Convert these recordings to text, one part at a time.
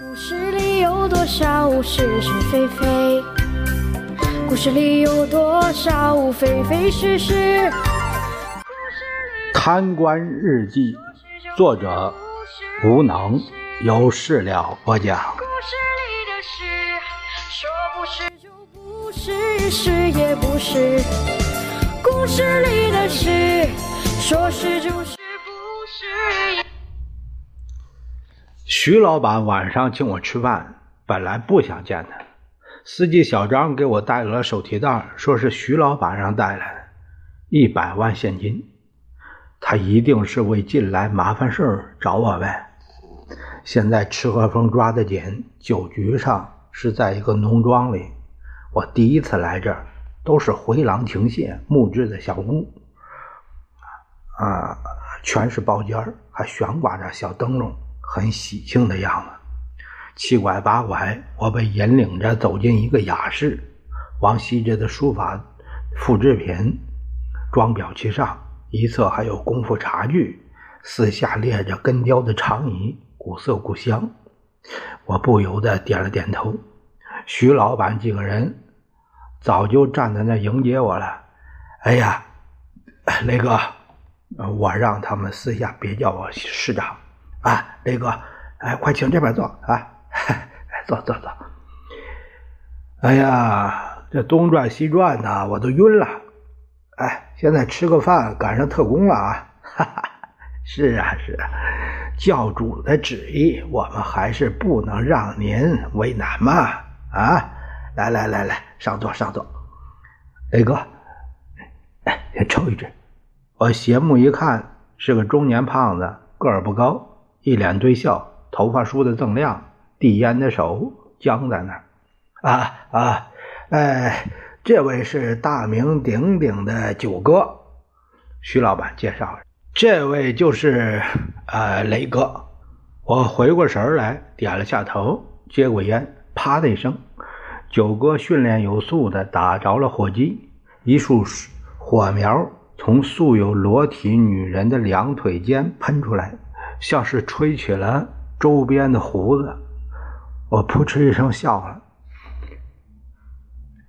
故事里有多少是是非非？故事里有多少非非是是？贪官日记，作者无能，由事了播讲。故事里的事，说不是就不是，是也不是。故事里的事，说是就是，徐老板晚上请我吃饭，本来不想见他。司机小张给我带了手提袋，说是徐老板让带来的，一百万现金。他一定是为近来麻烦事找我呗。现在吃喝风抓得紧，酒局上是在一个农庄里。我第一次来这儿，都是回廊亭榭木质的小屋，啊，全是包间，还悬挂着小灯笼。很喜庆的样子，七拐八拐，我被引领着走进一个雅室，王羲之的书法复制品装裱其上，一侧还有功夫茶具，四下列着根雕的长椅，古色古香。我不由得点了点头。徐老板几个人早就站在那迎接我了。哎呀，雷哥，我让他们私下别叫我市长。啊，雷哥，哎，快请这边坐啊！坐坐坐。哎呀，这东转西转的，我都晕了。哎，现在吃个饭，赶上特工了啊！哈哈，是啊是啊，教主的旨意，我们还是不能让您为难嘛！啊，来来来来，上座上座。雷哥，哎，先抽一支。我斜目一看，是个中年胖子，个儿不高。一脸堆笑，头发梳得锃亮，递烟的手僵在那儿。啊啊，哎，这位是大名鼎鼎的九哥，徐老板介绍。这位就是呃雷哥。我回过神来，点了下头，接过烟，啪的一声，九哥训练有素的打着了火机，一束火苗从素有裸体女人的两腿间喷出来。像是吹起了周边的胡子，我扑哧一声笑了。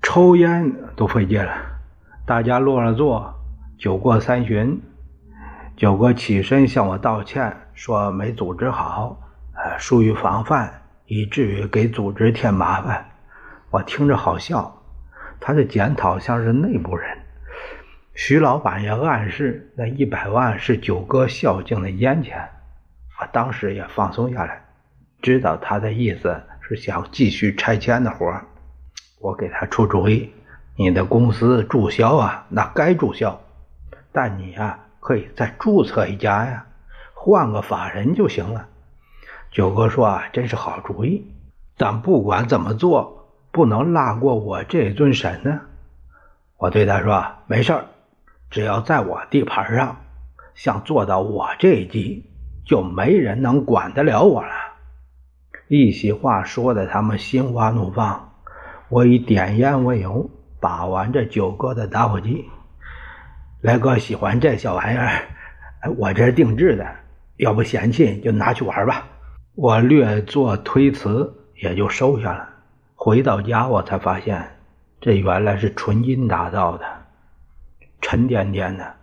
抽烟都费劲了，大家落了座，酒过三巡，九哥起身向我道歉，说没组织好，呃，疏于防范，以至于给组织添麻烦。我听着好笑，他的检讨像是内部人。徐老板也暗示那一百万是九哥孝敬的烟钱。当时也放松下来，知道他的意思是想继续拆迁的活我给他出主意：你的公司注销啊，那该注销，但你呀可以再注册一家呀，换个法人就行了。九哥说啊，真是好主意，但不管怎么做，不能落过我这尊神呢。我对他说：没事儿，只要在我地盘上，想做到我这一级。就没人能管得了我了。一席话说的他们心花怒放。我以点烟为由，把玩着九哥的打火机。来哥喜欢这小玩意儿，我这是定制的，要不嫌弃就拿去玩吧。我略作推辞，也就收下了。回到家，我才发现这原来是纯金打造的，沉甸甸的，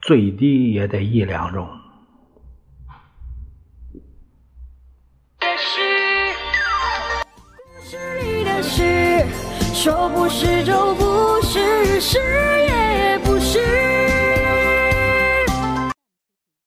最低也得一两重。是说不是就不是是也不是。